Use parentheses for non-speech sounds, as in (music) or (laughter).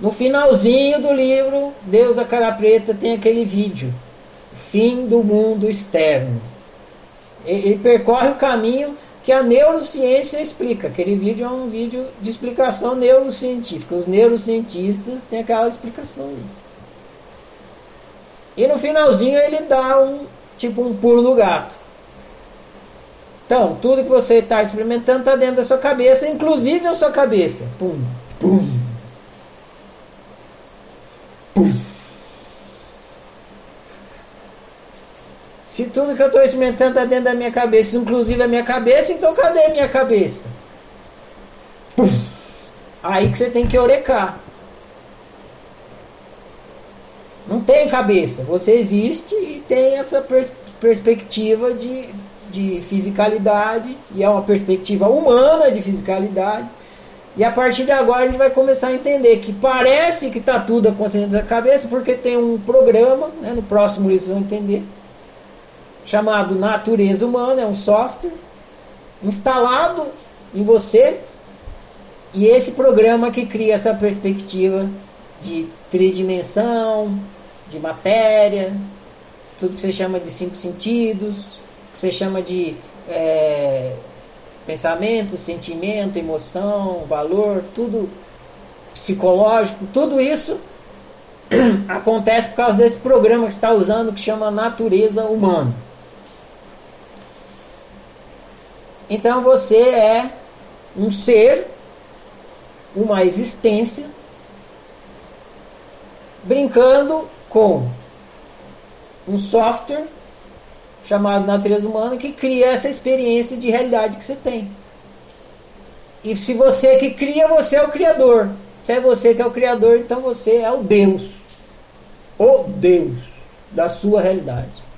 No finalzinho do livro, Deus da Cara Preta tem aquele vídeo, Fim do Mundo Externo. Ele percorre o caminho que a neurociência explica. Aquele vídeo é um vídeo de explicação neurocientífica. Os neurocientistas têm aquela explicação ali. E no finalzinho ele dá um tipo um pulo do gato. Então, tudo que você está experimentando está dentro da sua cabeça, inclusive a sua cabeça. Pum, pum. Se tudo que eu estou experimentando está dentro da minha cabeça, inclusive a minha cabeça, então cadê a minha cabeça? Aí que você tem que orecar. Não tem cabeça. Você existe e tem essa pers perspectiva de, de fisicalidade, e é uma perspectiva humana de fisicalidade. E a partir de agora a gente vai começar a entender que parece que está tudo acontecendo na cabeça, porque tem um programa, né, no próximo vocês vão entender, chamado Natureza Humana, é um software instalado em você, e esse programa que cria essa perspectiva de tridimensão, de matéria, tudo que você chama de cinco sentidos, que você chama de é, pensamento, sentimento, emoção, valor, tudo psicológico, tudo isso (clears throat) acontece por causa desse programa que está usando que chama natureza humana. Então você é um ser, uma existência, brincando com um software chamado natureza humana que cria essa experiência de realidade que você tem. E se você que cria, você é o criador. Se é você que é o criador, então você é o Deus. O Deus da sua realidade.